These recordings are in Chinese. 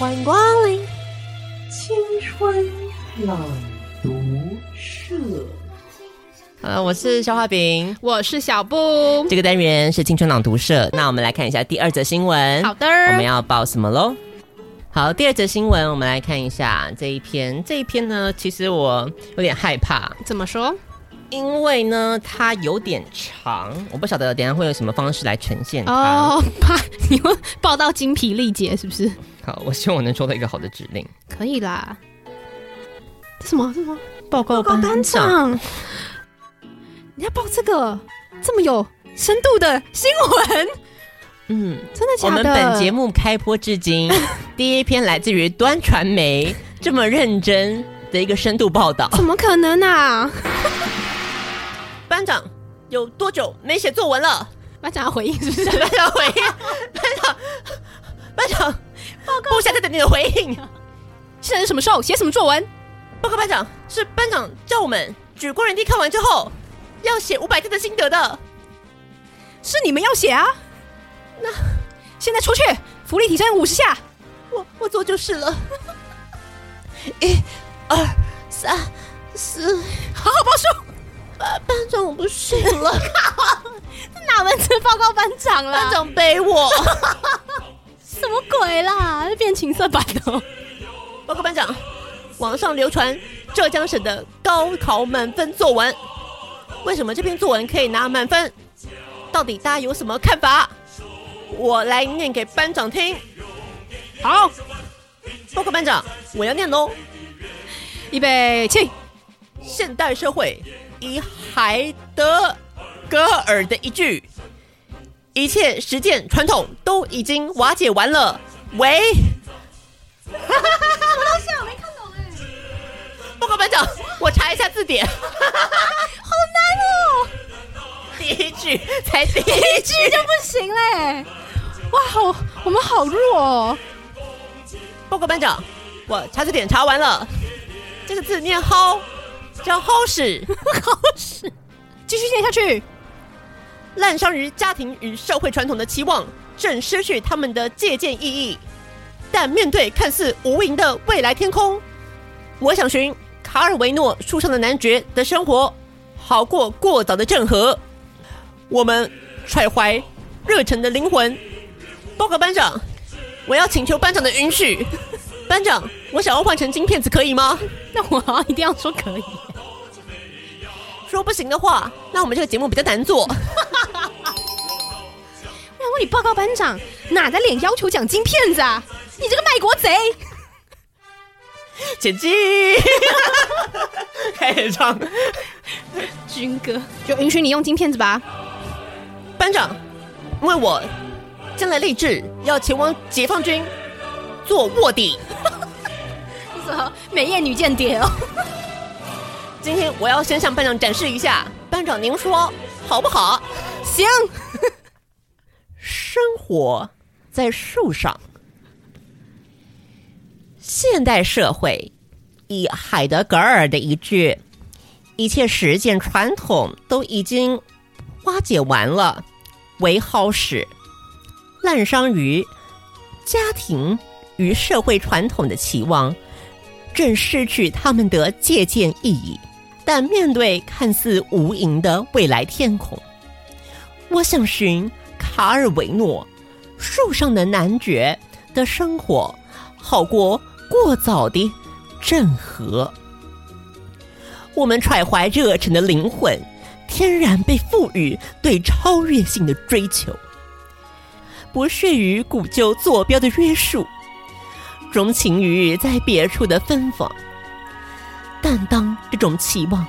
欢迎光临青春朗读社。呃，我是消化饼，我是小布。这个单元是青春朗读社。那我们来看一下第二则新闻。好的，我们要报什么喽？好，第二则新闻，我们来看一下这一篇。这一篇呢，其实我有点害怕。怎么说？因为呢，它有点长，我不晓得等下会有什么方式来呈现它。哦，怕你会报到精疲力竭，是不是？好，我希望我能收到一个好的指令。可以啦。什么？什么？报告班长，你要报这个这么有深度的新闻？嗯，真的假的？我们本节目开播至今，第一篇来自于端传媒这么认真的一个深度报道，怎么可能啊？班长有多久没写作文了？班长要回应是不是？班长回应，班长，班长，报告部下在等你的回应。现在是什么时候？写什么作文？报告班长，是班长叫我们举光人地看完之后要写五百字的心得的，是你们要写啊？那现在出去，福利提升五十下，我我做就是了。一、二、三、四，好好报数。班班长，我不行了，这哪门子报告班长了？班长背我，什么鬼啦？变情色版的。报告班长，网上流传浙江省的高考满分作文，为什么这篇作文可以拿满分？到底大家有什么看法？我来念给班长听。好，报告班长，我要念喽。预备起。现代社会。以海德格尔的一句“一切实践传统都已经瓦解完了”喂，什么东西我没看懂哎。报告班长，我查一下字典。好难哦。第一句才第一句，就不行嘞。哇，好，我们好弱哦。报告班长，我查字典查完了，这个字念蒿。叫 好使，好使，继续念下去。滥伤于家庭与社会传统的期望，正失去他们的借鉴意义。但面对看似无垠的未来天空，我想寻卡尔维诺书上的男爵的生活，好过过早的郑和。我们揣怀热忱的灵魂。报告班长，我要请求班长的允许。班长，我想要换成金片子，可以吗？那我好像一定要说可以。说不行的话，那我们这个节目比较难做。那我问你，报告班长，哪来脸要求讲金片子啊？你这个卖国贼！剪辑，开始唱军歌，就允许你用金片子吧。班长，因为我将来立志要前往解放军做卧底。什么美艳女间谍哦？今天我要先向班长展示一下，班长您说好不好？行。生活在树上。现代社会以海德格尔的一句“一切实践传统都已经瓦解完了”为好使，滥觴于家庭与社会传统的期望，正失去他们的借鉴意义。但面对看似无垠的未来天空，我想寻卡尔维诺树上的男爵的生活，好过过早的郑和。我们揣怀热忱的灵魂，天然被赋予对超越性的追求，不屑于古旧坐标的约束，钟情于在别处的芬芳。但当这种期望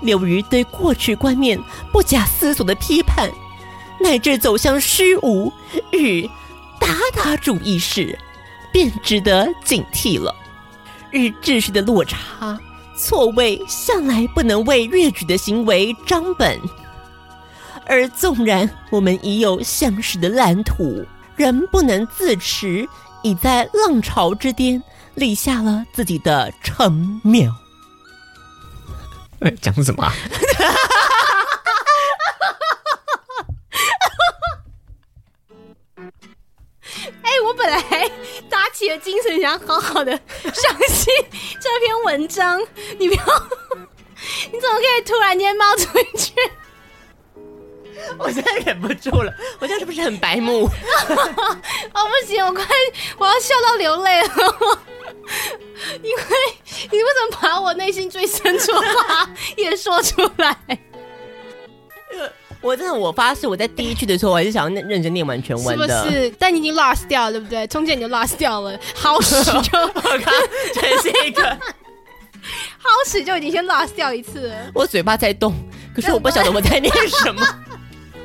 流于对过去观念不假思索的批判，乃至走向虚无与达达主义时，便值得警惕了。与秩序的落差，错位向来不能为越矩的行为张本。而纵然我们已有相识的蓝图，仍不能自持，已在浪潮之巅。立下了自己的城庙。哎，讲什么、啊？哎，我本来打起起了精神，想要好好的相信这篇文章。你不要，你怎么可以突然间冒出一句？我现在忍不住了，我现在是不是很白目？哦，不行，我快我要笑到流泪了，因为你为什么把我内心最深处的话也说出来？我真的，我发誓，我在第一句的时候，我还是想要认真念完全文的，是不是？但你已经 lost 掉了，对不对？中间你就 lost 掉了，好使就 我看这是一个 好使就已经先 lost 掉一次了。我嘴巴在动，可是我不晓得我在念什么。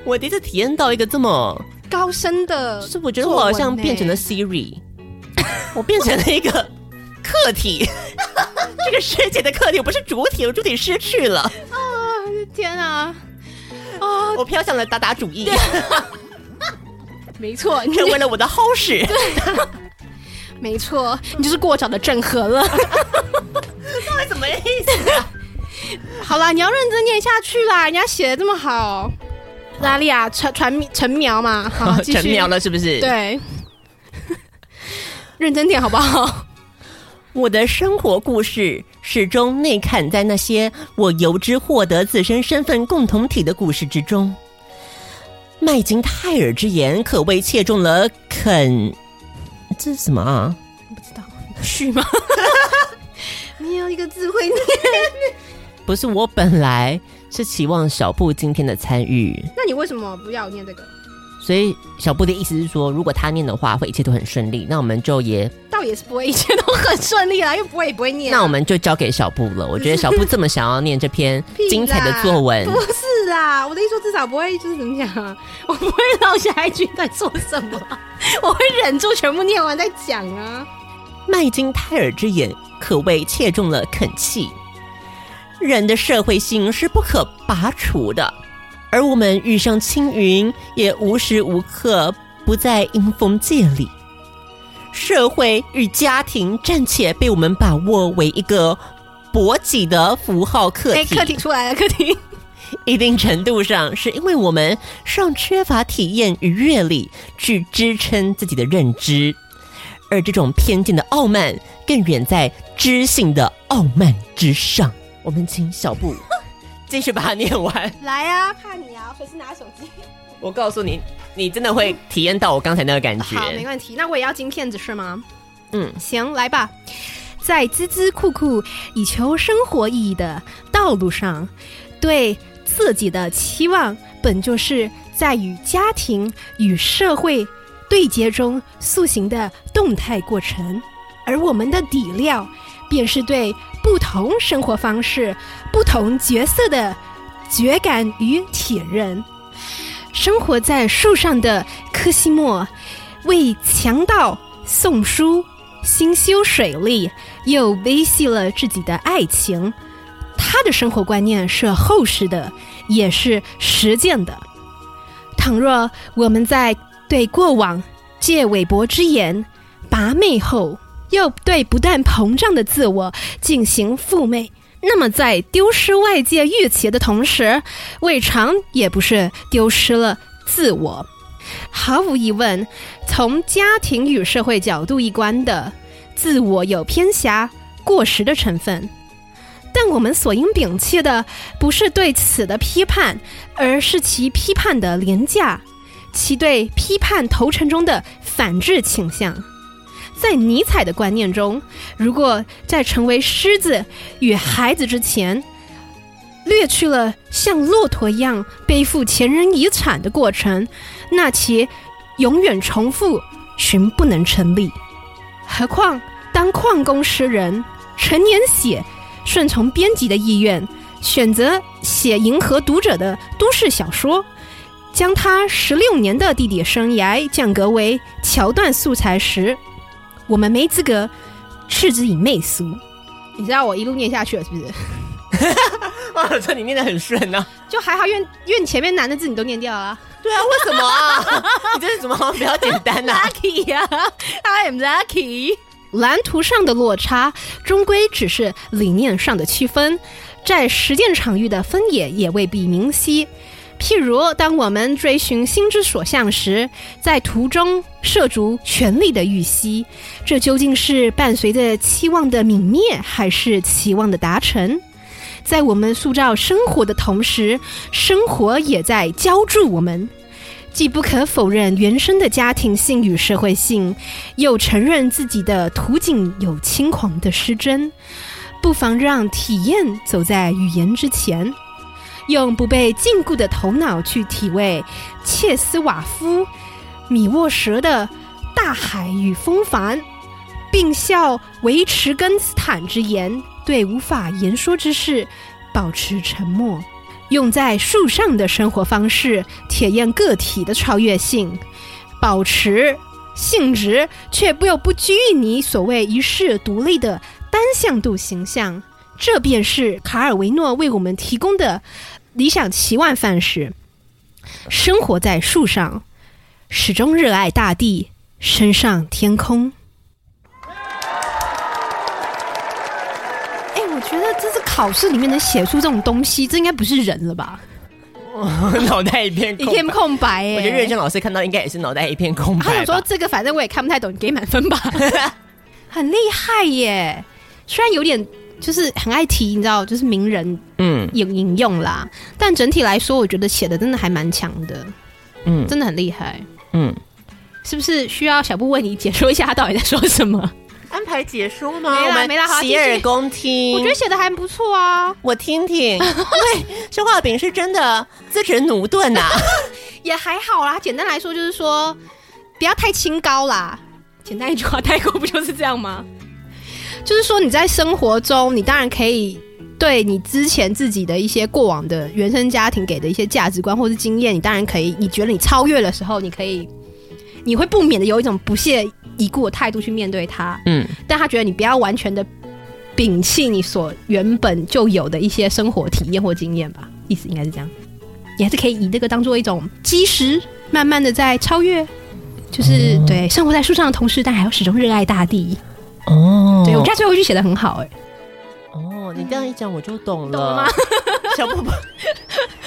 我第一次体验到一个这么高深的，是我觉得我好像变成了 Siri，我变成了一个客体，这个世界的客体，我不是主体，我主体失去了。啊，天啊！啊！我飘向了达达主义，没错，成为了我的好使。没错，你就是过早的整合了。到底什么意思啊？好啦，你要认真念下去啦，人家写的这么好。拉利亚？传传陈苗嘛，好，陈苗了是不是？对，认真点好不好？我的生活故事始终内嵌在那些我由之获得自身身份共同体的故事之中。麦金泰尔之言可谓切中了肯，这是什么啊？不知道，是吗？没有一个字会念。不是，我本来是期望小布今天的参与。那你为什么不要念这个？所以小布的意思是说，如果他念的话，会一切都很顺利。那我们就也倒也是不会一切都很顺利啦，因为不会也不会念。那我们就交给小布了。我觉得小布这么想要念这篇精彩的作文，不是啦，我的意思说至少不会就是怎么讲啊，我不会落下一句在做什么，我会忍住全部念完再讲啊。麦金泰尔之言可谓切中了肯气，人的社会性是不可拔除的。而我们遇上青云，也无时无刻不在阴风界里。社会与家庭暂且被我们把握为一个搏击的符号客体。哎，客体出来了，客体。一定程度上，是因为我们尚缺乏体验与阅历去支撑自己的认知，而这种偏见的傲慢，更远在知性的傲慢之上。我们请小布。继续把它念完。来啊，怕你啊，随时拿手机。我告诉你，你真的会体验到我刚才那个感觉。好，没问题。那我也要金片子是吗？嗯，行，来吧。在孜孜酷酷以求生活意义的道路上，对自己的期望本就是在与家庭与社会对接中塑形的动态过程，而我们的底料便是对。不同生活方式、不同角色的觉感与体认。生活在树上的柯西莫，为强盗送书，心修水利，又维系了自己的爱情。他的生活观念是厚实的，也是实践的。倘若我们在对过往借韦伯之言拔媚后，又对不断膨胀的自我进行负媚，那么在丢失外界预期的同时，未尝也不是丢失了自我。毫无疑问，从家庭与社会角度一观的自我有偏狭、过时的成分，但我们所应摒弃的不是对此的批判，而是其批判的廉价，其对批判投诚中的反制倾向。在尼采的观念中，如果在成为狮子与孩子之前，略去了像骆驼一样背负前人遗产的过程，那其永远重复寻不能成立。何况当矿工诗人成年写顺从编辑的意愿，选择写迎合读者的都市小说，将他十六年的地底生涯降格为桥段素材时，我们没资格斥之以媚俗，你知道我一路念下去了是不是？哇，这你念的很顺呢、啊，就还好，因为因为你前面难的字你都念掉了。对啊，为什么啊？你这是怎么好像比较简单呢、啊、？Lucky 呀、啊、，I am lucky。蓝图上的落差，终归只是理念上的区分，在实践场域的分野也未必明晰。譬如，当我们追寻心之所向时，在途中涉足权力的欲息，这究竟是伴随着期望的泯灭，还是期望的达成？在我们塑造生活的同时，生活也在浇筑我们。既不可否认原生的家庭性与社会性，又承认自己的图景有轻狂的失真。不妨让体验走在语言之前。用不被禁锢的头脑去体味切斯瓦夫、米沃什的大海与风帆，并效维持根斯坦之言，对无法言说之事保持沉默。用在树上的生活方式，体验个体的超越性，保持性质，却又不拘泥所谓一世独立的单向度形象。这便是卡尔维诺为我们提供的。理想奇万范式，生活在树上，始终热爱大地，升上天空。哎，我觉得这是考试里面能写出这种东西，这应该不是人了吧？脑袋一片一片空白。哎，我觉得认真老师看到应该也是脑袋一片空白。他想说这个，反正我也看不太懂，你给满分吧。很厉害耶，虽然有点。就是很爱提，你知道，就是名人嗯引引用啦，但整体来说，我觉得写的真的还蛮强的，嗯，真的很厉害，嗯，是不是需要小布为你解说一下他到底在说什么？安排解说吗？没啦没啦，好，洗耳恭听。我觉得写的还不错啊，我听听。对，消化饼是真的资质駑钝呐，也还好啦。简单来说就是说，不要太清高啦。简单一句话带过，不就是这样吗？就是说，你在生活中，你当然可以对你之前自己的一些过往的原生家庭给的一些价值观或是经验，你当然可以。你觉得你超越的时候，你可以，你会不免的有一种不屑一顾的态度去面对它。嗯，但他觉得你不要完全的摒弃你所原本就有的一些生活体验或经验吧。意思应该是这样，你还是可以以这个当做一种基石，慢慢的在超越。就是、嗯、对，生活在树上的同时，但还要始终热爱大地。哦，对，我觉得最后一句写的很好，哎。哦，你这样一讲我就懂了。懂了吗？小宝宝，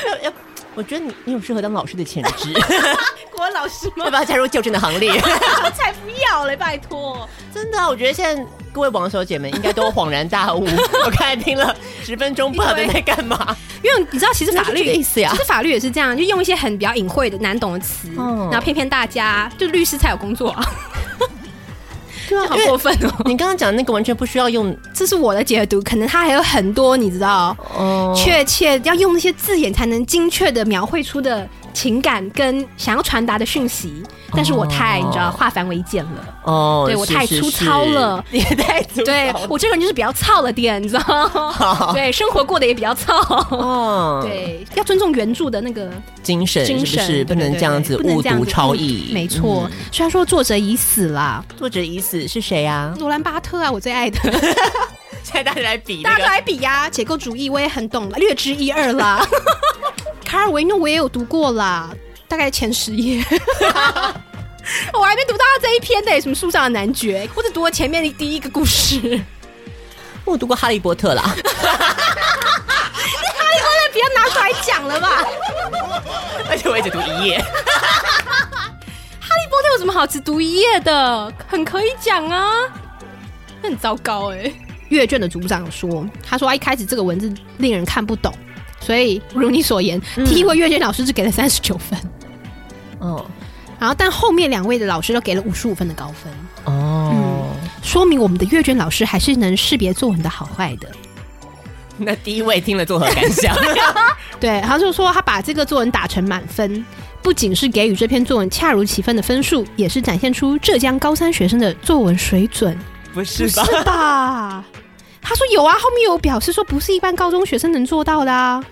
要要，我觉得你你有适合当老师的潜质。国文老师吗？要不要加入就正的行列？我才不要嘞！拜托，真的，我觉得现在各位网友姐们应该都恍然大悟。我刚才听了十分钟，不知道在干嘛。因为你知道，其实法律的意思呀，其实法律也是这样，就用一些很比较隐晦的、难懂的词，然后骗骗大家，就律师才有工作啊。对啊，好过分哦！你刚刚讲的那个完全不需要用，这是我的解读，可能他还有很多你知道，哦，确切要用那些字眼才能精确的描绘出的。情感跟想要传达的讯息，但是我太、哦、你知道化繁为简了哦，对我 太粗糙了，你也太粗糙，对我这个人就是比较糙了点，你知道吗？对，生活过得也比较糙哦，对，要尊重原著的那个精神，精神是不是不能这样子误读超译，没错。虽然说作者已死啦，作者已死是谁啊？罗兰巴特啊，我最爱的。现在大家来比、那个，大家来比呀、啊！解构主义我也很懂，略知一二啦。卡尔维诺我也有读过啦，大概前十页。我还没读到他这一篇呢，什么树上的男爵，我只读了前面的第一个故事。我读过哈利波特啦。你哈利波特不要拿出来讲了吧？而且我也只读一页。哈利波特有什么好只读一页的？很可以讲啊。很糟糕哎、欸。阅卷的组长说：“他说他一开始这个文字令人看不懂，所以如你所言，嗯、第一位阅卷老师只给了三十九分。哦，然后但后面两位的老师都给了五十五分的高分。哦、嗯，说明我们的阅卷老师还是能识别作文的好坏的。那第一位听了作何感想？对，他就说他把这个作文打成满分，不仅是给予这篇作文恰如其分的分数，也是展现出浙江高三学生的作文水准。不是吧？不是吧？”他说有啊，后面有表示说不是一般高中学生能做到的啊，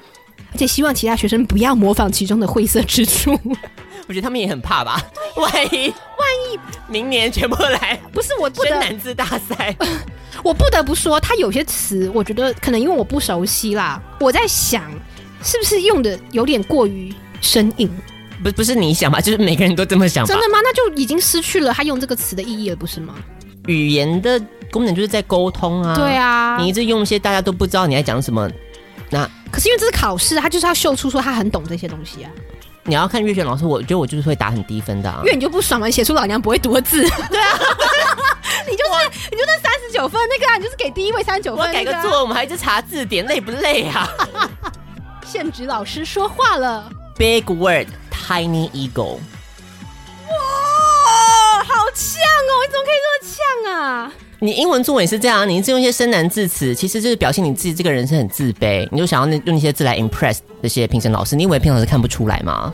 而且希望其他学生不要模仿其中的晦涩之处。我觉得他们也很怕吧，万一万一明年全部来，不是我真难字大赛，我不得不说他有些词，我觉得可能因为我不熟悉啦，我在想是不是用的有点过于生硬？不不是你想吧，就是每个人都这么想。真的吗？那就已经失去了他用这个词的意义了，不是吗？语言的功能就是在沟通啊，对啊，你一直用一些大家都不知道你在讲什么，那可是因为这是考试，他就是要秀出说他很懂这些东西啊。你要看阅卷老师，我觉得我就是会打很低分的、啊，因为你就不爽嘛，写出老娘不会读的字。对啊，你就是你就那三十九分那个啊，你就是给第一位三十九分、那个。我改个作文，我们还一直查字典，累不累啊？现职老师说话了，Big word, tiny ego。哇，好呛哦！你怎么可以这么呛啊？你英文作文也是这样，你一直用一些生难字词，其实就是表现你自己这个人是很自卑，你就想要那用一些字来 impress 这些评审老师。你以为评审老师看不出来吗？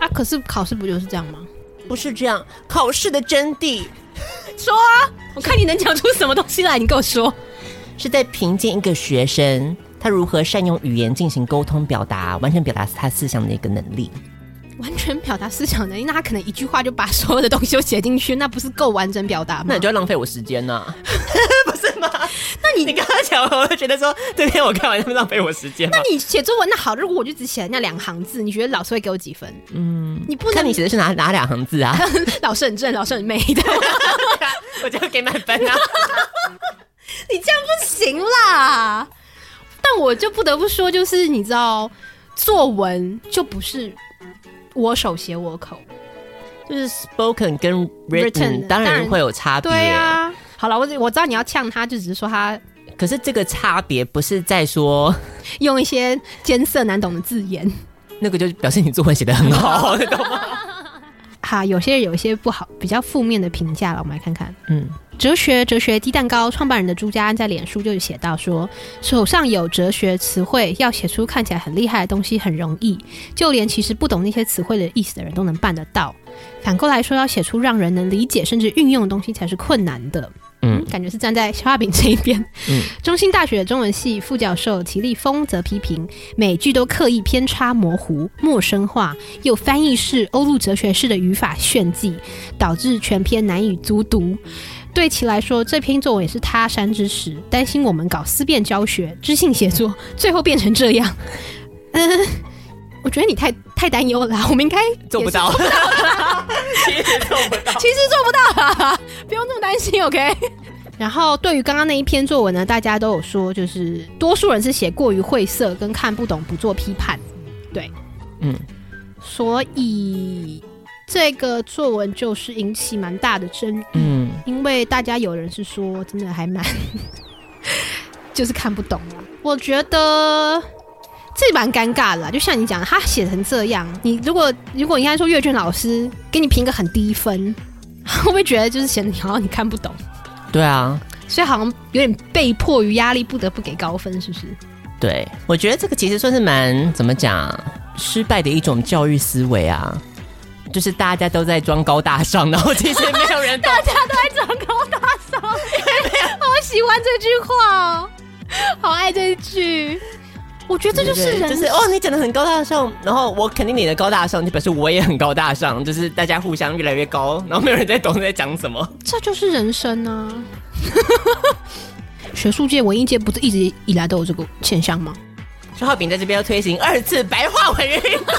啊，可是考试不就是这样吗？不是这样，考试的真谛，说啊，我看你能讲出什么东西来，你跟我说，是在评鉴一个学生他如何善用语言进行沟通表达，完全表达他思想的一个能力。完全表达思想能力，那他可能一句话就把所有的东西都写进去，那不是够完整表达吗？那你就要浪费我时间呢、啊，不是吗？那你你刚刚讲，我就觉得说，这天我看完就浪费我时间。那你写作文那好，如果我就只写那两行字，你觉得老师会给我几分？嗯，你不能看你写的是哪哪两行字啊？老师很正，老师很美的，我就给满分啊！你这样不行啦。但我就不得不说，就是你知道，作文就不是。我手写我口，就是 spoken 跟 written, written 当然会有差别。对啊，好了，我我知道你要呛他，就只是说他。可是这个差别不是在说用一些艰涩难懂的字眼，那个就表示你作文写得很好，你懂吗？好，有些人有一些不好，比较负面的评价了，我们来看看。嗯。哲学哲学低蛋糕创办人的朱家安在脸书就写到说，手上有哲学词汇，要写出看起来很厉害的东西很容易，就连其实不懂那些词汇的意思的人都能办得到。反过来说，要写出让人能理解甚至运用的东西才是困难的。嗯，感觉是站在消化饼这一边。嗯，中兴大学中文系副教授齐立峰则批评，每句都刻意偏差、模糊、陌生化，又翻译式、欧陆哲学式的语法炫技，导致全篇难以足读。对其来说，这篇作文也是他山之石。担心我们搞思辨教学、知性写作，最后变成这样。嗯，我觉得你太太担忧了。我们应该做不到，其实做不到，其实做不到，不用那么担心。OK。然后，对于刚刚那一篇作文呢，大家都有说，就是多数人是写过于晦涩，跟看不懂，不做批判。对，嗯，所以。这个作文就是引起蛮大的争议，嗯，因为大家有人是说真的还蛮，就是看不懂。我觉得这蛮尴尬的啦，就像你讲的，他写成这样，你如果如果你应该说阅卷老师给你评个很低分，会不会觉得就是显得你好像你看不懂？对啊，所以好像有点被迫于压力不得不给高分，是不是？对，我觉得这个其实算是蛮怎么讲失败的一种教育思维啊。就是大家都在装高大上，然后其实没有人懂。大家都在装高大上，好喜欢这句话哦，好爱这句。我觉得这就是人，就是哦，你讲的很高大上，然后我肯定你的高大上，就表示我也很高大上，就是大家互相越来越高，然后没有人在懂在讲什么。这就是人生啊！学术界、文艺界不是一直以来都有这个现象吗？消化饼在这边要推行二次白话文运动。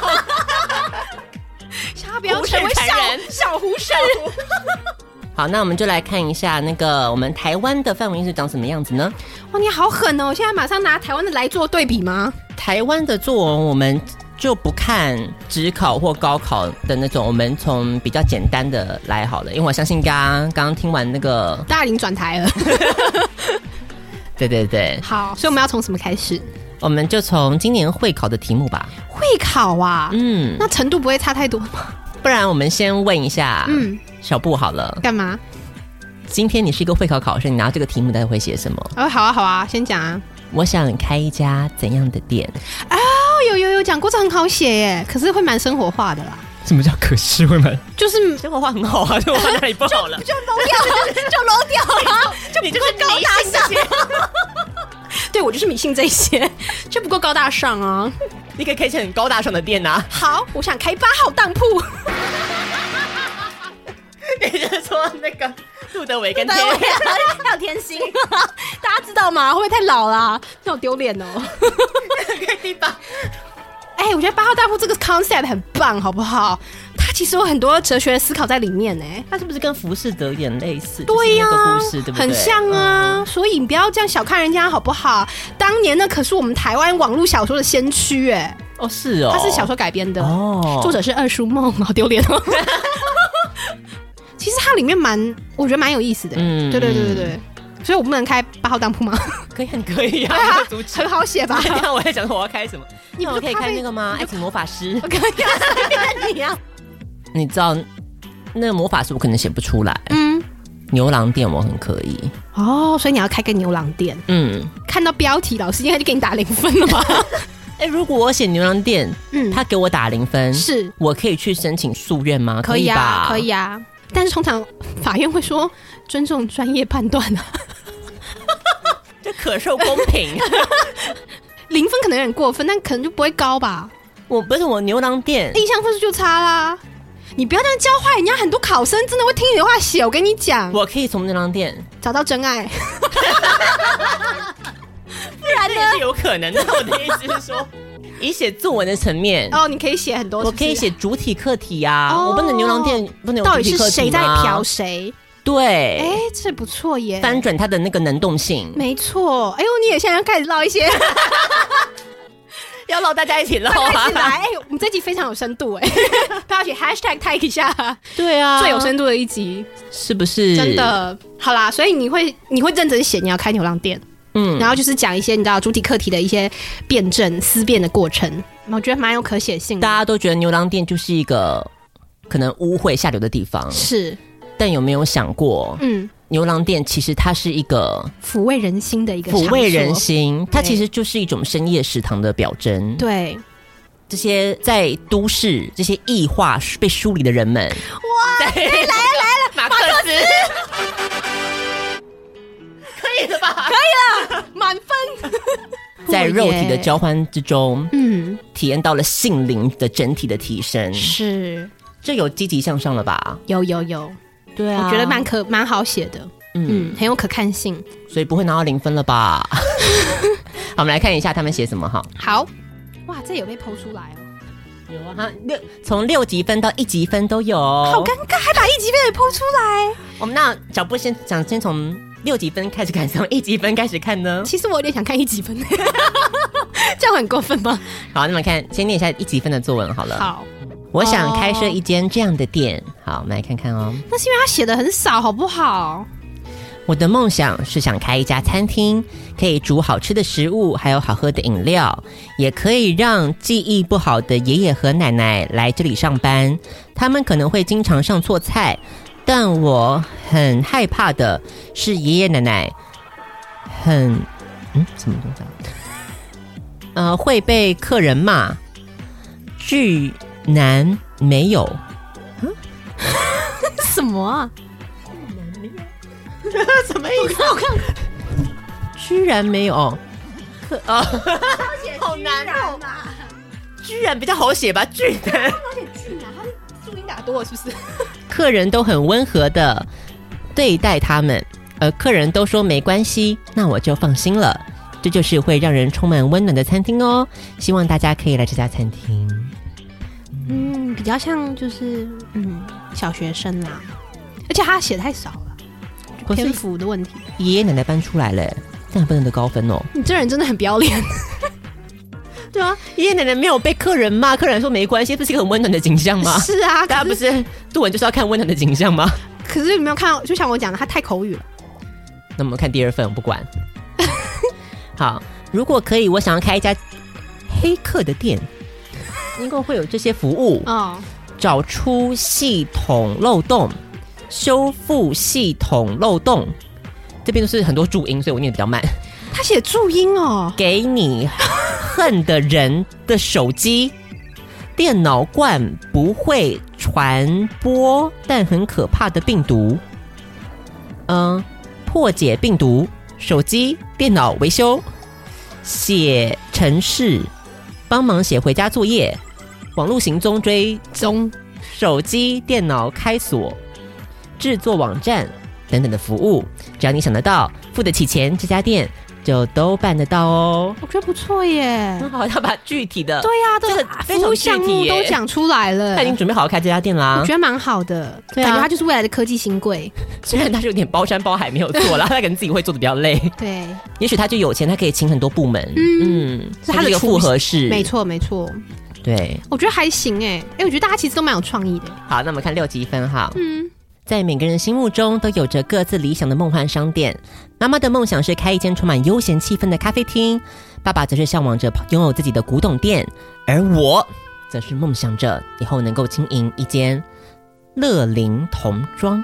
他不要成为小小胡适。好，那我们就来看一下那个我们台湾的范文是长什么样子呢？哇，你好狠哦！我现在马上拿台湾的来做对比吗？台湾的作文我们就不看职考或高考的那种，我们从比较简单的来好了，因为我相信刚刚刚听完那个大林转台了。对对对，好，所以我们要从什么开始？我们就从今年会考的题目吧。会考啊，嗯，那程度不会差太多吗？不然我们先问一下，嗯，小布好了，干嘛？今天你是一个会考考生，你拿这个题目，大概会写什么？哦，好啊，好啊，先讲啊。我想开一家怎样的店？哦，有有有讲过，这很好写耶，可是会蛮生活化的啦。什么叫可是会蛮？就是生活化很好啊，生活化哪里不好了？就 low 掉，就 low 掉了，就 你就是高大上。对，我就是迷信这些，就不够高大上啊！你可以开一些很高大上的店呐、啊。好，我想开八号当铺。那个杜德伟跟天还有天心，大家知道吗？会不会太老啦、啊？那好丢脸哦。可以第八。哎，我觉得八号大夫这个 concept 很棒，好不好？它其其实有很多哲学思考在里面呢。它是不是跟浮士德有点类似？对呀、啊，故事对不对？很像啊。嗯、所以你不要这样小看人家好不好？当年那可是我们台湾网络小说的先驱哎。哦，是哦，它是小说改编的哦，作者是二叔梦，好丢脸哦。其实它里面蛮，我觉得蛮有意思的。嗯，对对对对对。所以我不能开八号当铺吗？可以，很可以啊，啊很好写吧？你看我在讲说我要开什么？你不可以开那个吗？爱情魔法师？我 可以啊，你啊。你知道那个魔法师我可能写不出来。嗯，牛郎店我很可以。哦，所以你要开个牛郎店？嗯，看到标题，老师应该就给你打零分了吧？哎、欸，如果我写牛郎店，嗯，他给我打零分，是我可以去申请夙愿吗？可以吧？可以啊。但是通常法院会说尊重专业判断啊，这可受公平。零分可能有点过分，但可能就不会高吧。我不是我牛郎店印象分数就差啦。你不要这样教坏人家，很多考生真的会听你的话写。我跟你讲，我可以从牛郎店找到真爱，不然呢？是有可能的。我的意思是说。以写作文的层面哦，你可以写很多是不是，我可以写主体课题呀、啊。哦、我不能牛郎店不能？到底是谁在嫖谁？对，哎、欸，这不错耶，翻转它的那个能动性。没错，哎呦，你也现在要开始唠一些，要唠大家一起唠啊！来，我们这集非常有深度哎，大家去 hashtag tag 一下。对啊，最有深度的一集是不是？真的，好啦，所以你会你会认真写你要开牛郎店。嗯，然后就是讲一些你知道主体课题的一些辩证思辨的过程，我觉得蛮有可写性的。大家都觉得牛郎店就是一个可能污秽下流的地方，是。但有没有想过，嗯，牛郎店其实它是一个抚慰人心的一个抚慰人心，它其实就是一种深夜食堂的表征。对，这些在都市这些异化被梳理的人们，哇，来了来了，马克思。可以了吧？可以了，满分。在肉体的交换之中，嗯，体验到了性灵的整体的提升，是这有积极向上了吧？有有有，对啊，我觉得蛮可蛮好写的，嗯，很有可看性，所以不会拿到零分了吧？好，我们来看一下他们写什么哈。好，哇，这有被剖出来哦。有啊，六从六级分到一级分都有，好尴尬，还把一级分也剖出来。我们那脚步先讲，先从。六级分开始看，从一级分开始看呢？其实我有点想看一级分，这样很过分吗？好，那么看，先念一下一级分的作文好了。好，我想开设一间这样的店。好，我们来看看哦。那是因为他写的很少，好不好？我的梦想是想开一家餐厅，可以煮好吃的食物，还有好喝的饮料，也可以让记忆不好的爷爷和奶奶来这里上班。他们可能会经常上错菜。但我很害怕的是爷爷奶奶很嗯怎么这样？呃会被客人骂，巨男没有？嗯，什么啊？什么意思？我看看，居然没有？可啊，好难哦！居然比较好写吧？居然。打多了是不是？客人都很温和的对待他们，而客人都说没关系，那我就放心了。这就是会让人充满温暖的餐厅哦。希望大家可以来这家餐厅。嗯，比较像就是嗯小学生啦，而且他写太少了，篇幅的问题。爷爷奶奶搬出来了，这样不能得高分哦。你这人真的很不要脸。对啊，爷爷奶奶没有被客人骂，客人说没关系，不是一个很温暖的景象吗？是啊，大家不是杜文就是要看温暖的景象吗？可是你没有看到，就像我讲的，他太口语了。那我们看第二份，我不管。好，如果可以，我想要开一家黑客的店，应该会有这些服务哦。找出系统漏洞，修复系统漏洞。这边都是很多注音，所以我念的比较慢。他写注音哦，给你恨的人的手机，电脑灌不会传播但很可怕的病毒。嗯，破解病毒，手机、电脑维修，写程式，帮忙写回家作业，网络行踪追踪，手机、电脑开锁，制作网站等等的服务，只要你想得到，付得起钱，这家店。就都办得到哦。我觉得不错耶，很好，要把具体的对呀、啊，这个非常服务项目都讲出来了。他已经准备好要开这家店啦，我觉得蛮好的，对啊、感觉他就是未来的科技新贵。虽然他是有点包山包海没有错啦，他可能自己会做的比较累。对，也许他就有钱，他可以请很多部门。嗯，嗯是他的一个复合式，没错没错。对，我觉得还行哎，哎，我觉得大家其实都蛮有创意的。好，那我们看六级分哈。嗯，在每个人心目中都有着各自理想的梦幻商店。妈妈的梦想是开一间充满悠闲气氛的咖啡厅，爸爸则是向往着拥有自己的古董店，而我则是梦想着以后能够经营一间乐龄童装。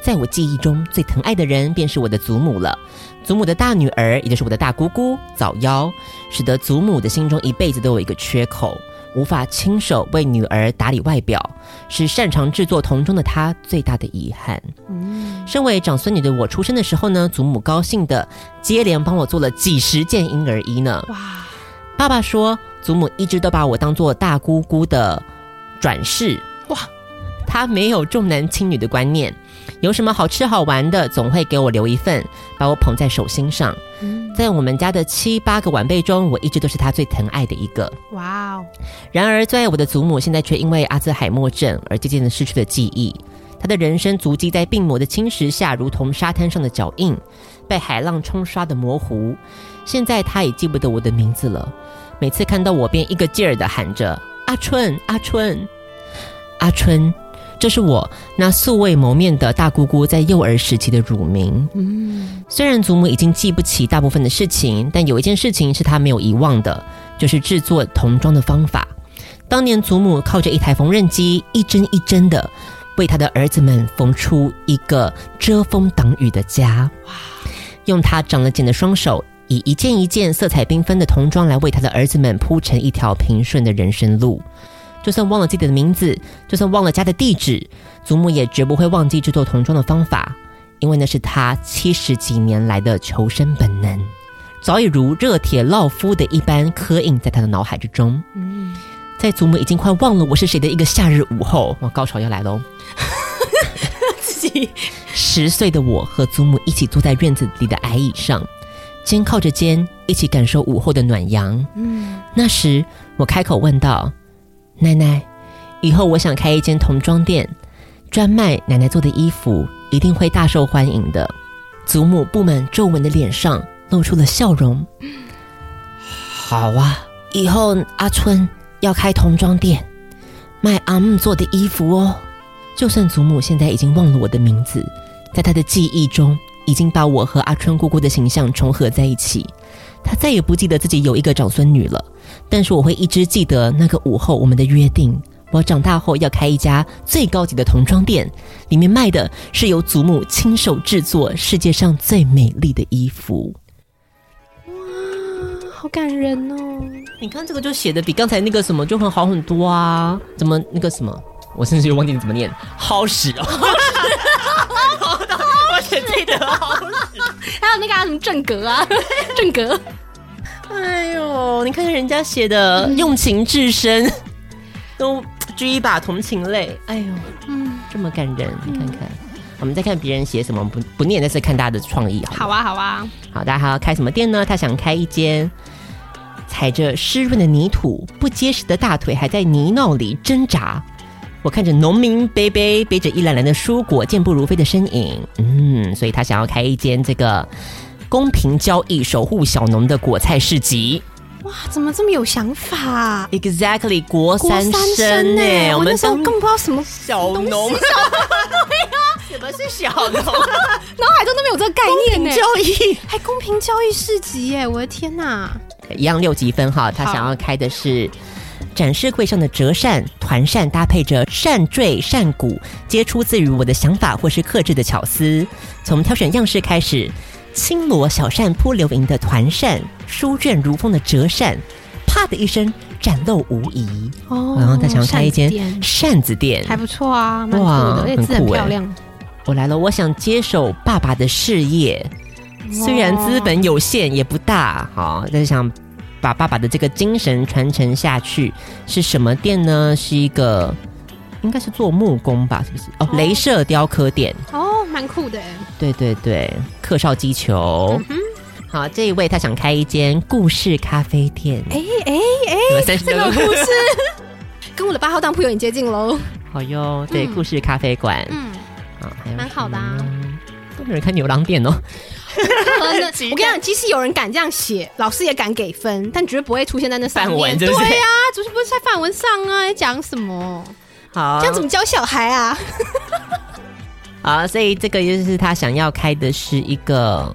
在我记忆中最疼爱的人便是我的祖母了。祖母的大女儿，也就是我的大姑姑早夭，使得祖母的心中一辈子都有一个缺口，无法亲手为女儿打理外表，是擅长制作童装的她最大的遗憾。嗯，身为长孙女的我出生的时候呢，祖母高兴的接连帮我做了几十件婴儿衣呢。哇！爸爸说，祖母一直都把我当做大姑姑的转世。哇！她没有重男轻女的观念。有什么好吃好玩的，总会给我留一份，把我捧在手心上。在我们家的七八个晚辈中，我一直都是他最疼爱的一个。哇哦！然而，最爱我的祖母现在却因为阿兹海默症而渐渐的失去了记忆。她的人生足迹在病魔的侵蚀下，如同沙滩上的脚印，被海浪冲刷的模糊。现在，她也记不得我的名字了。每次看到我，便一个劲儿的喊着：“阿春，阿春，阿春。”这是我那素未谋面的大姑姑在幼儿时期的乳名。嗯，虽然祖母已经记不起大部分的事情，但有一件事情是她没有遗忘的，就是制作童装的方法。当年祖母靠着一台缝纫机，一针一针的为她的儿子们缝出一个遮风挡雨的家。哇！用她长了茧的双手，以一件一件色彩缤纷的童装来为她的儿子们铺成一条平顺的人生路。就算忘了自己的名字，就算忘了家的地址，祖母也绝不会忘记制作童装的方法，因为那是她七十几年来的求生本能，早已如热铁烙肤的一般刻印在她的脑海之中。嗯，在祖母已经快忘了我是谁的一个夏日午后，我，高潮要来喽！自己十岁的我和祖母一起坐在院子里的矮椅上，肩靠着肩，一起感受午后的暖阳。嗯，那时我开口问道。奶奶，以后我想开一间童装店，专卖奶奶做的衣服，一定会大受欢迎的。祖母布满皱纹的脸上露出了笑容。好啊，以后阿春要开童装店，卖阿木做的衣服哦。就算祖母现在已经忘了我的名字，在她的记忆中，已经把我和阿春姑姑的形象重合在一起。她再也不记得自己有一个长孙女了。但是我会一直记得那个午后我们的约定，我长大后要开一家最高级的童装店，里面卖的是由祖母亲手制作世界上最美丽的衣服。哇，好感人哦！你看这个就写的比刚才那个什么就很好很多啊？怎么那个什么？我甚至又忘记你怎么念，好使哦！我 只记得好使，还有那个、啊、什么正格啊，正格。哎呦，你看看人家写的用情至深，嗯、都掬一把同情泪。哎呦，嗯，这么感人，你看看。嗯、我们再看别人写什么，不不念，但是看大家的创意好。好啊，好啊。好，大家还要开什么店呢？他想开一间踩着湿润的泥土，不结实的大腿还在泥淖里挣扎。我看着农民背背背着一篮篮的蔬果，健步如飞的身影。嗯，所以他想要开一间这个。公平交易，守护小农的果菜市集。哇，怎么这么有想法？Exactly，国三生呢？我们那时候更不知道什么小农。对啊，什么是小农？脑海中都没有这个概念呢。交易还公平交易市集耶！我的天哪，一样六级分哈。他想要开的是展示柜上的折扇、团扇，搭配着扇坠、扇骨，皆出自于我的想法或是克制的巧思。从挑选样式开始。轻罗小扇扑流萤的团扇，书卷如风的折扇，啪的一声展露无遗。哦，然后他想要开一间扇子店，还不错啊，蛮酷的，而且字很漂亮。我来了，我想接手爸爸的事业，虽然资本有限，也不大，好，但是想把爸爸的这个精神传承下去。是什么店呢？是一个，应该是做木工吧？是不是？哦，镭射雕刻店。哦。蛮酷的，对对对，客少击球。嗯、好，这一位他想开一间故事咖啡店。哎哎哎，这个故事 跟我的八号当铺有点接近喽。好哟，对，故事咖啡馆，嗯，啊，蛮好的啊。都没有人开牛郎店哦。我跟你讲，即使有人敢这样写，老师也敢给分，但绝对不会出现在那上面。对呀，只是不是在范文上啊？讲什么？好，这样怎么教小孩啊？好，所以这个就是他想要开的是一个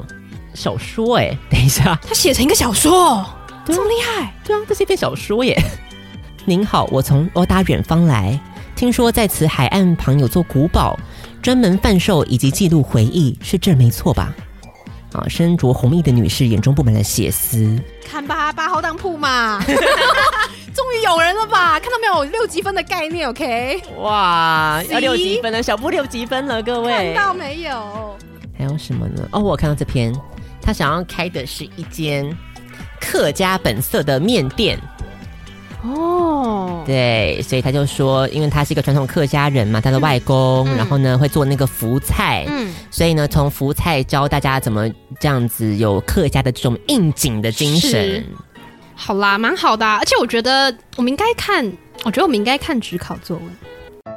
小说。哎，等一下，他写成一个小说，这么厉害？对啊，这是一篇小说耶。您好，我从欧达远方来，听说在此海岸旁有座古堡，专门贩售以及记录回忆，是这没错吧？啊，身着红衣的女士眼中布满了血丝。看吧，八号当铺嘛，终于有人了吧？看到没有，六级分的概念，OK？哇，要六级分了，小布六级分了，各位看到没有？还有什么呢？哦，我看到这篇，他想要开的是一间客家本色的面店。哦，对，所以他就说，因为他是一个传统客家人嘛，他的外公，嗯、然后呢会做那个福菜，嗯，所以呢从福菜教大家怎么这样子有客家的这种应景的精神。好啦，蛮好的，啊，而且我觉得我们应该看，我觉得我们应该看指考作文。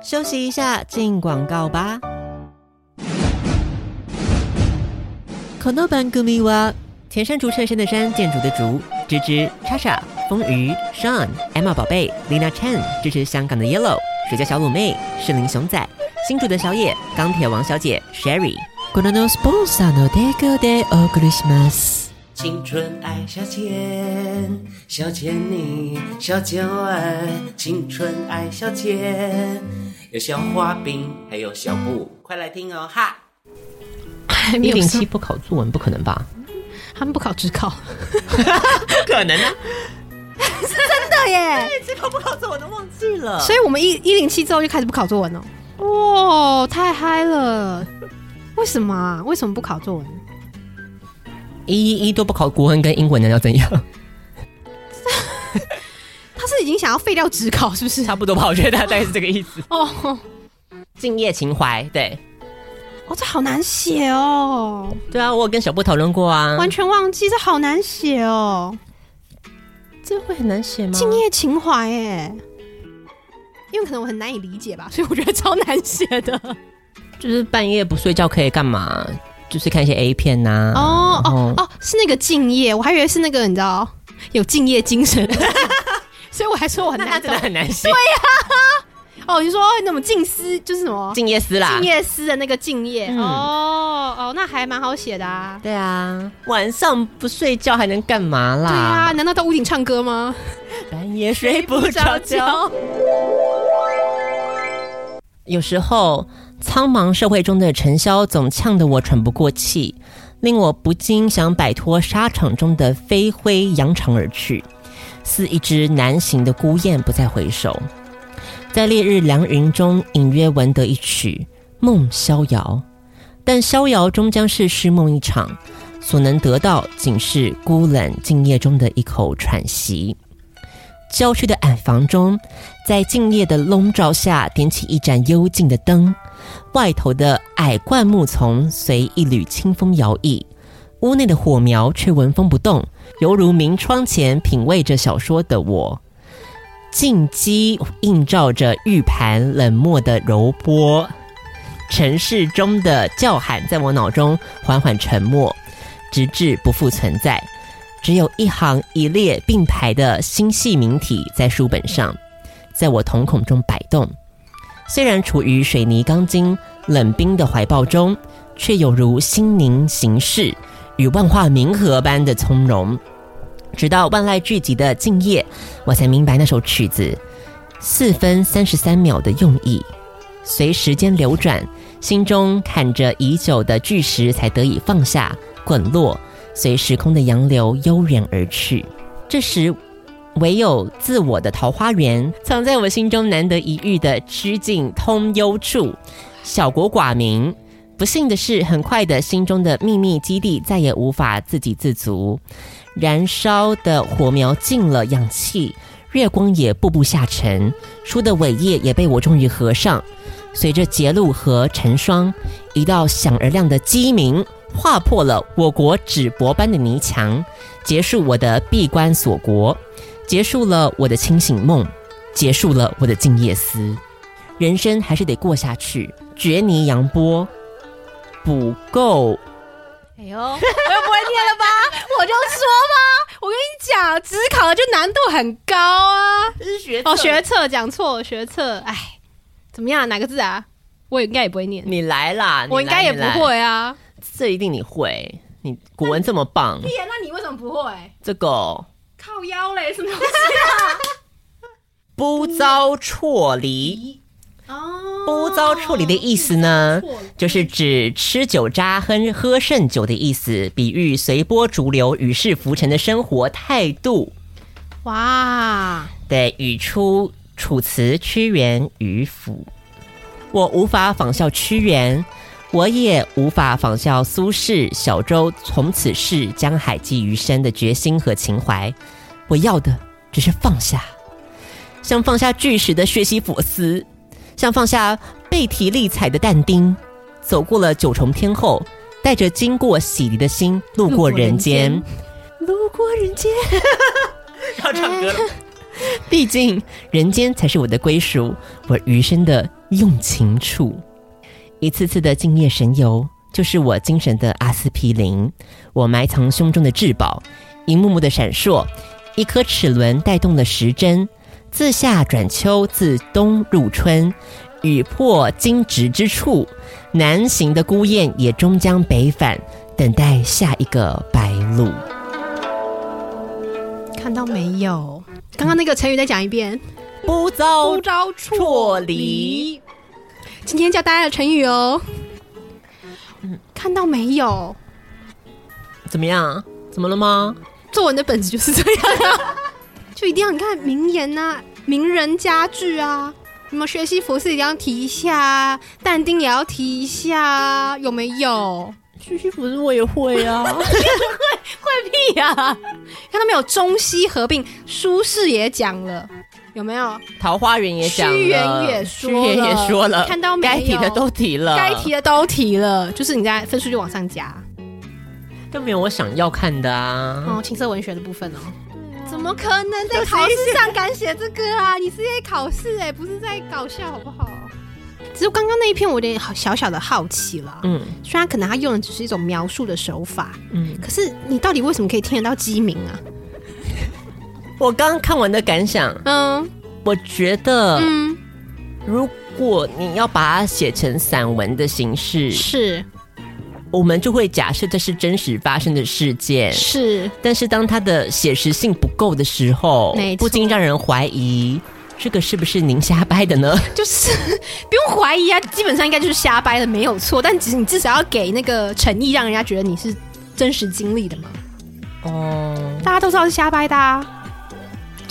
休息一下，进广告吧。この番组は田山竹衬衫的山，建筑的竹， 芝芝，叉叉。风鱼、Sean、Emma 宝贝、Lina Chen 支持香港的 Yellow、水家小卤妹、士林熊仔、新竹的小野、钢铁王小姐 Sherry。青春爱消遣，消遣你，小酒窝。青春爱消遣，有小花饼，还有小布，快来听哦哈！一零七不考作文不可能吧？他们不考职考，不可能啊！是真的耶！职考不考作文都忘记了，所以我们一一零七之后就开始不考作文了。哇，太嗨了！为什么啊？为什么不考作文？一一一都不考国文跟英文的要怎样？他是已经想要废掉职考，是不是？差不多吧，我觉得大概是这个意思。哦，敬业情怀，对。哦，这好难写哦。对啊，我有跟小布讨论过啊，完全忘记，这好难写哦。这会很难写吗？敬业情怀哎，因为可能我很难以理解吧，所以我觉得超难写的。就是半夜不睡觉可以干嘛？就是看一些 A 片呐、啊。哦哦哦，是那个敬业，我还以为是那个你知道有敬业精神，所以我还说我很难，真的很难写。对呀、啊。哦，你说那么静思就是什么？静夜思啦，静夜思的那个静夜。嗯、哦哦，那还蛮好写的啊。对啊，晚上不睡觉还能干嘛啦？对啊，难道到屋顶唱歌吗？半夜 睡不着觉。有时候，苍茫社会中的尘嚣总呛得我喘不过气，令我不禁想摆脱沙场中的飞灰，扬长而去，似一只难行的孤雁，不再回首。在烈日凉云中，隐约闻得一曲梦逍遥，但逍遥终将是虚梦一场，所能得到仅是孤冷静夜中的一口喘息。郊区的矮房中，在静夜的笼罩下，点起一盏幽静的灯，外头的矮灌木丛随一缕清风摇曳，屋内的火苗却纹风不动，犹如明窗前品味着小说的我。静机映照着玉盘冷漠的柔波，城市中的叫喊在我脑中缓缓沉没，直至不复存在。只有一行一列并排的星系名体在书本上，在我瞳孔中摆动。虽然处于水泥钢筋冷冰的怀抱中，却有如心灵行事与万化冥合般的从容。直到万籁俱寂的静夜，我才明白那首曲子四分三十三秒的用意。随时间流转，心中坎着已久的巨石才得以放下、滚落，随时空的洋流悠远而去。这时，唯有自我的桃花源，藏在我心中难得一遇的曲径通幽处。小国寡民，不幸的是，很快的心中的秘密基地再也无法自给自足。燃烧的火苗尽了氧气，月光也步步下沉，书的尾页也被我终于合上。随着结露和成霜，一道响而亮的鸡鸣划破了我国纸薄般的泥墙，结束我的闭关锁国，结束了我的清醒梦，结束了我的静夜思。人生还是得过下去，绝泥扬波，补够。哎呦，我又不会念了吧？我就说吧，我跟你讲，只考的就难度很高啊。这是学哦，学测讲错，学测，哎，怎么样？哪个字啊？我应该也不会念。你来啦，我应该也不会啊。这一定你会，你古文这么棒。屁啊！那你为什么不会？这个靠腰嘞，什么东西啊？不遭辍离。不遭处理的意思呢，就是指吃酒渣、喝喝剩酒的意思，比喻随波逐流、与世浮沉的生活态度。哇！对，语出《楚辞·屈原与甫》。我无法仿效屈原，我也无法仿效苏轼“小舟从此逝，江海寄余生”的决心和情怀。我要的只是放下，像放下巨石的薛西弗斯。像放下背提力彩的但丁，走过了九重天后，带着经过洗涤的心路过人间，路过人间，要唱歌了。毕竟人间才是我的归属，我余生的用情处。一次次的静夜神游，就是我精神的阿司匹林，我埋藏胸中的至宝，一幕幕的闪烁，一颗齿轮带动了时针。自夏转秋，自冬入春，雨破荆棘之处，南行的孤雁也终将北返，等待下一个白鹭。看到没有？刚刚那个成语再讲一遍：不遭不遭错离。今天教大家的成语哦。嗯，看到没有？怎么样？怎么了吗？作文的本质就是这样啊。就一定要你看名言呐、啊，名人佳句啊，什么学习服饰一定要提一下，但丁也要提一下，有没有？学习服饰我也会啊，会会屁呀、啊！看到没有？中西合并，苏轼也讲了，有没有？桃花源也讲了，屈原也说了，屈原也说了，看到没有？该提的都提了，该提的都提了，就是你在分数就往上加，都没有我想要看的啊。哦，情色文学的部分哦。怎么可能在考试上敢写这个啊？你是在考试哎、欸，不是在搞笑好不好？只是刚刚那一篇我有点好小小的好奇了。嗯，虽然可能他用的只是一种描述的手法，嗯，可是你到底为什么可以听得到鸡鸣啊？我刚刚看完的感想，嗯，我觉得，嗯，如果你要把它写成散文的形式，是。我们就会假设这是真实发生的事件，是。但是当它的写实性不够的时候，不禁让人怀疑这个是不是您瞎掰的呢？就是不用怀疑啊，基本上应该就是瞎掰的，没有错。但其实你至少要给那个诚意，让人家觉得你是真实经历的嘛。哦，大家都知道是瞎掰的啊，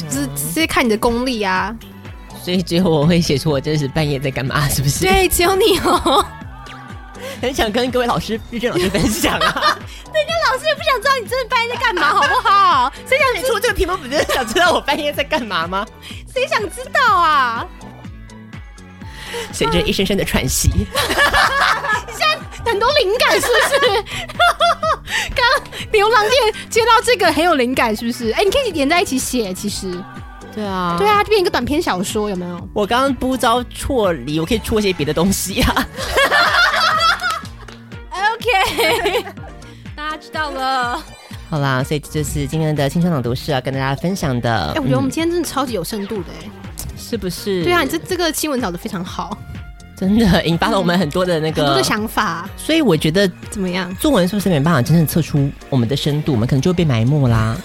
只直接看你的功力啊。所以最后我会写出我真实半夜在干嘛，是不是？对，只有你哦。很想跟各位老师、日正老师分享啊！人家老师也不想知道你真的半夜在干嘛，好不好？谁想你出这个题目，不就是想知道我半夜在干嘛吗？谁想知道啊？随着一声声的喘息，你现在很多灵感是不是？刚牛郎店接到这个很有灵感，是不是？哎、欸，你可以连在一起写，其实。对啊，对啊，就变一个短篇小说，有没有？我刚刚不遭错离，我可以出一些别的东西啊。OK，大家知道了。好啦，所以这就是今天的青春朗读室要跟大家分享的。哎、欸，我觉得我们今天真的超级有深度的，哎、嗯，是不是？对啊，你这这个新闻找的非常好，真的引发了我们很多的那个、嗯、很多的想法。所以我觉得怎么样？作文是不是没办法真正测出我们的深度？我们可能就会被埋没啦。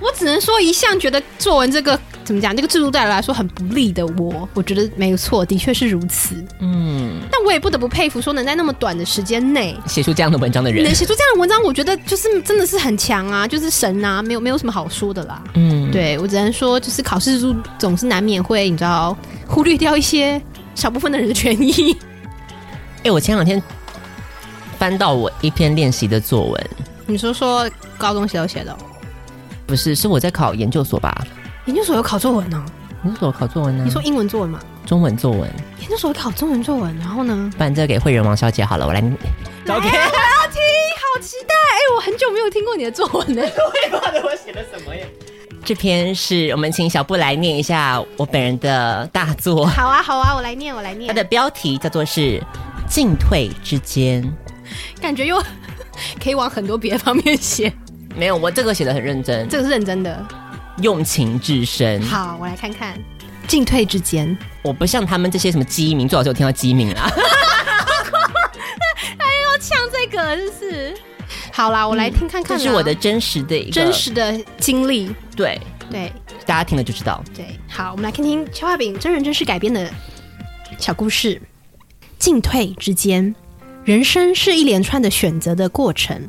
我只能说，一向觉得作文这个怎么讲，这个制度对我来说很不利的我，我觉得没有错，的确是如此。嗯，但我也不得不佩服，说能在那么短的时间内写出这样的文章的人，能写出这样的文章，我觉得就是真的是很强啊，就是神啊，没有没有什么好说的啦。嗯，对，我只能说，就是考试中总是难免会，你知道，忽略掉一些小部分的人的权益。哎、欸，我前两天翻到我一篇练习的作文，你说说高中写都写的。不是，是我在考研究所吧？研究所有考作文呢、哦？研究所考作文呢？你说英文作文吗？中文作文。研究所考中文作文，然后呢？不然这个给慧仁王小姐好了，我来。OK 好期待。哎，我很久沒。有听过你的作文呢。我也不知道我写了什么耶。这篇是我们请小布来念一下我本人的大作。好啊，好啊，我来念，我来念。它的标题叫做是“进退之间”，感觉又 可以往很多别的方面写。没有，我这个写的很认真，这个是认真的，用情至深。好，我来看看“进退之间”。我不像他们这些什么机敏，最好是有听到机敏啦。哎呦，呛这个，就是。好啦，我来听看看。这是我的真实的一个真实的经历。对对，大家听了就知道。对，好，我们来听听邱画饼真人真事改编的小故事。进退之间，人生是一连串的选择的过程。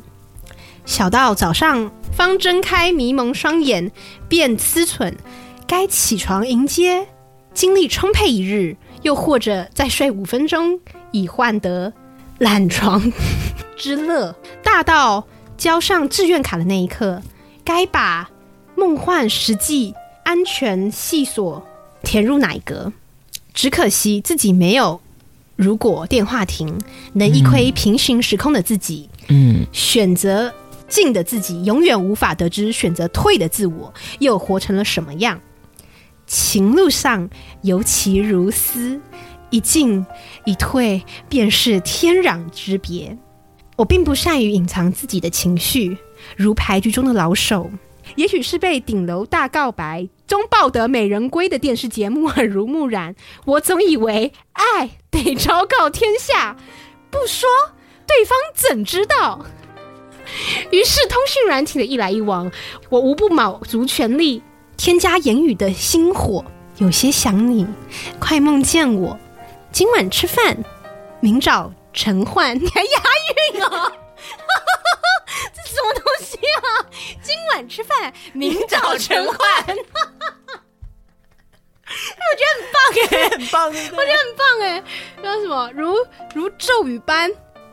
小到早上方睁开迷蒙双眼，便思忖该起床迎接精力充沛一日，又或者再睡五分钟，以换得懒床。之乐，大到交上志愿卡的那一刻，该把梦幻、实际、安全细琐填入哪一格？只可惜自己没有。如果电话亭能一窥平行时空的自己，嗯，选择进的自己永远无法得知选择退的自我又活成了什么样。情路上尤其如斯，一进一退便是天壤之别。我并不善于隐藏自己的情绪，如牌局中的老手。也许是被顶楼大告白中抱得美人归的电视节目耳濡目染，我总以为爱得昭告天下，不说对方怎知道？于是通讯软体的一来一往，我无不卯足全力添加言语的星火。有些想你，快梦见我，今晚吃饭，明早。晨唤，你还押韵哦！这什么东西啊？今晚吃饭，明早晨唤。我觉得很棒哎，很棒！我觉得很棒哎。叫什么？如如咒语般，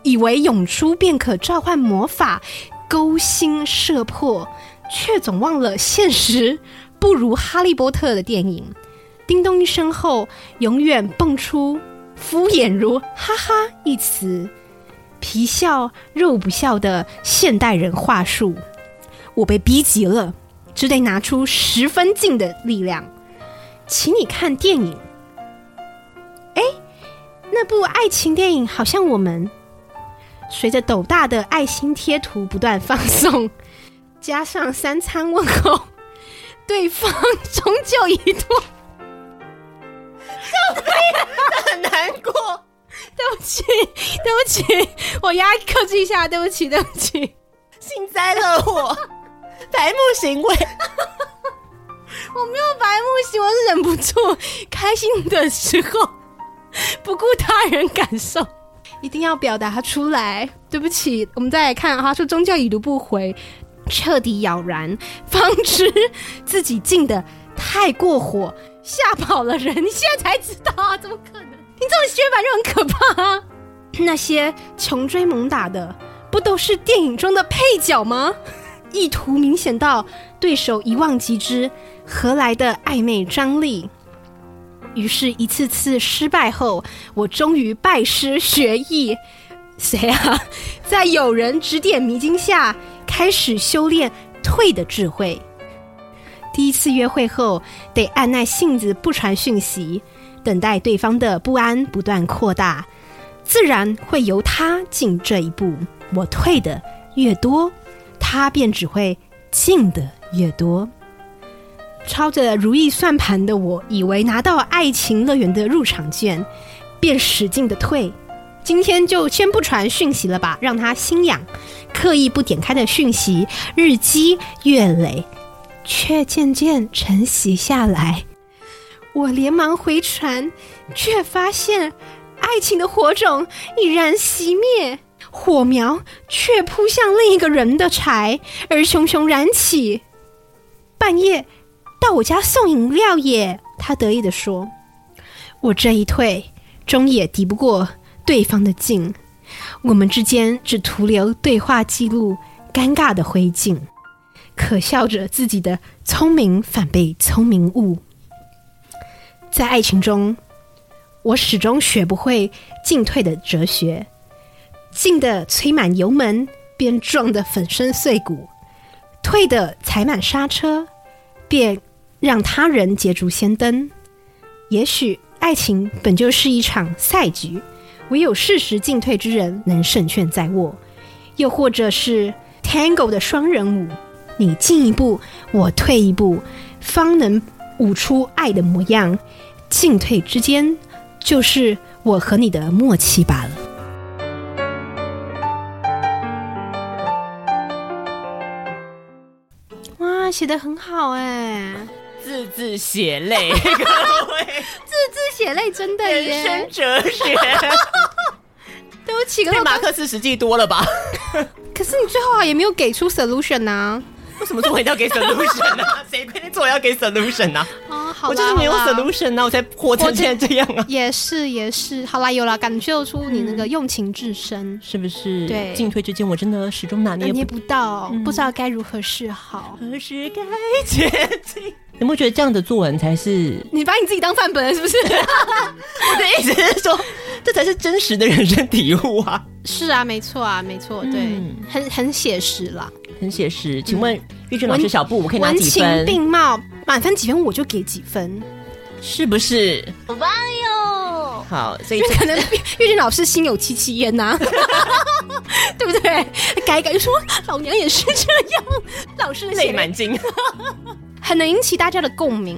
以为涌出便可召唤魔法，勾心摄魄，却总忘了现实不如哈利波特的电影。叮咚一声后，永远蹦出。敷衍如“哈哈”一词，皮笑肉不笑的现代人话术，我被逼急了，只得拿出十分劲的力量，请你看电影。哎，那部爱情电影好像我们随着斗大的爱心贴图不断放送，加上三餐问候，对方终究一度。很难过，对不起，对不起，我压克制一下，对不起，对不起，幸灾乐祸，白目行为，我没有白目行为，我是忍不住开心的时候不顾他人感受，一定要表达出来。对不起，我们再来看，他说宗教已读不回，彻底了然，方知自己进的太过火。吓跑了人，你现在才知道啊？怎么可能？你这种写法就很可怕啊！那些穷追猛打的，不都是电影中的配角吗？意图明显到对手一望即知，何来的暧昧张力？于是，一次次失败后，我终于拜师学艺。谁啊？在有人指点迷津下，开始修炼退的智慧。第一次约会后，得按耐性子不传讯息，等待对方的不安不断扩大，自然会由他进这一步。我退的越多，他便只会进的越多。抄着如意算盘的我，以为拿到爱情乐园的入场券，便使劲的退。今天就先不传讯息了吧，让他心痒。刻意不点开的讯息，日积月累。却渐渐晨曦下来，我连忙回传，却发现爱情的火种已然熄灭，火苗却扑向另一个人的柴而熊熊燃起。半夜到我家送饮料耶，他得意地说：“我这一退，终也敌不过对方的劲，我们之间只徒留对话记录，尴尬的灰烬。”可笑着自己的聪明反被聪明误，在爱情中，我始终学不会进退的哲学，进的催满油门，便撞得粉身碎骨，退得踩满刹车，便让他人捷足先登。也许爱情本就是一场赛局，唯有适时进退之人能胜券在握。又或者是 Tango 的双人舞，你进一步，我退一步，方能舞出爱的模样。进退之间，就是我和你的默契罢了。哇，写得很好哎，字字血泪，各位，字字血泪，真的耶，人生哲学。对不起，比马克思实际多了吧？可是你最后啊也没有给出 solution 呐、啊？为什么做文要给 solution 啊？谁规定做文要给 solution 啊？哦，好，我就是没有 solution 啊，我才活成现在这样啊。也是也是，好啦有啦，感受出你那个用情至深，嗯、是不是？对，进退之间我真的始终拿捏不，拿捏不到，嗯、不知道该如何是好，何时该前进。有没有觉得这样的作文才是？你把你自己当范本了是不是？我的意思是说，这才是真实的人生体悟啊！是啊，没错啊，没错，对，嗯、很很写实啦，很写实。请问玉娟老师，小布我可以拿几分？文情并茂，满分几分我就给几分，是不是？好棒哟！好，所以可能玉娟老师心有戚戚焉呐，对不对？改改就说老娘也是这样，老师泪满襟。很能引起大家的共鸣。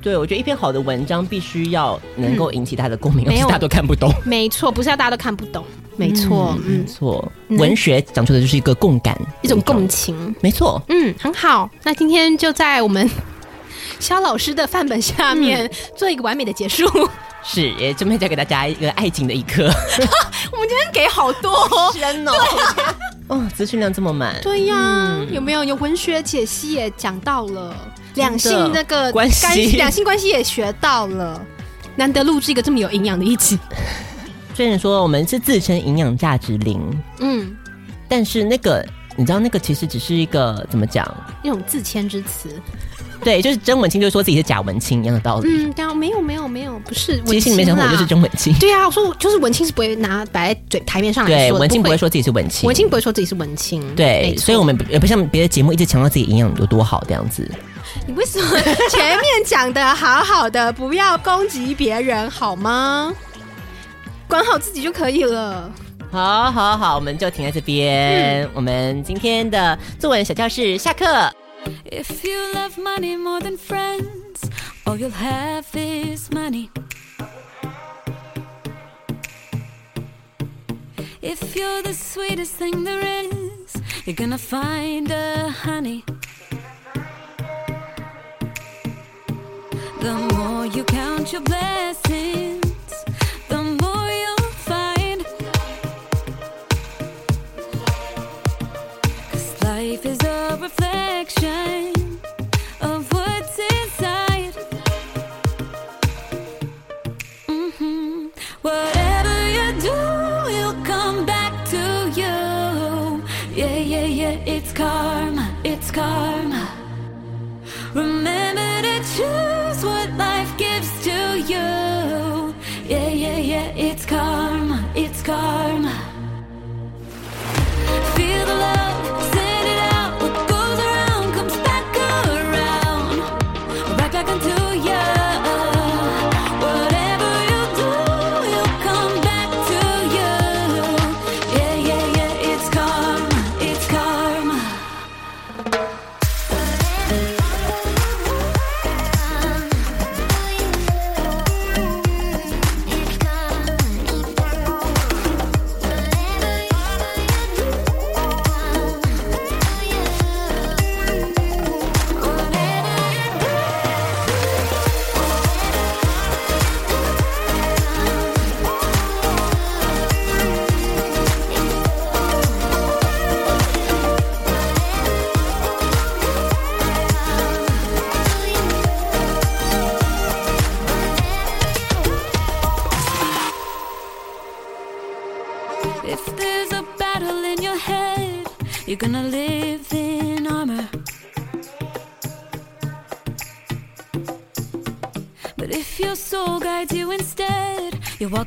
对，我觉得一篇好的文章必须要能够引起大家的共鸣，而不是大家都看不懂。没错，不是要大家都看不懂。没错，没错。文学讲究的就是一个共感，一种共情。没错，嗯，很好。那今天就在我们萧老师的范本下面做一个完美的结束。是，也准备再给大家一个爱情的一课。我们今天给好多深哦。哦，资讯量这么满，对呀，嗯、有没有有文学解析也讲到了，两性那个关系，两性关系也学到了，难得录制一个这么有营养的一集。虽然说我们是自称营养价值零，嗯，但是那个你知道，那个其实只是一个怎么讲，一种自谦之词。对，就是真文青，就是说自己是假文青一样的道理。嗯，对啊，没有没有没有，不是。其实心里面想，我就是真文青。对啊，我说就是文青是不会拿摆在嘴台面上来说。对，文青不会说自己是文青，文青不会说自己是文青。对，所以我们也不像别的节目一直强调自己营养有多好这样子。你为什么前面讲的好好的，不要攻击别人好吗？管好自己就可以了。好，好，好，我们就停在这边。嗯、我们今天的作文小教室下课。If you love money more than friends, all you'll have is money. If you're the sweetest thing there is, you're gonna find a honey. The more you count your blessings, life is a reflection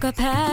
walk a path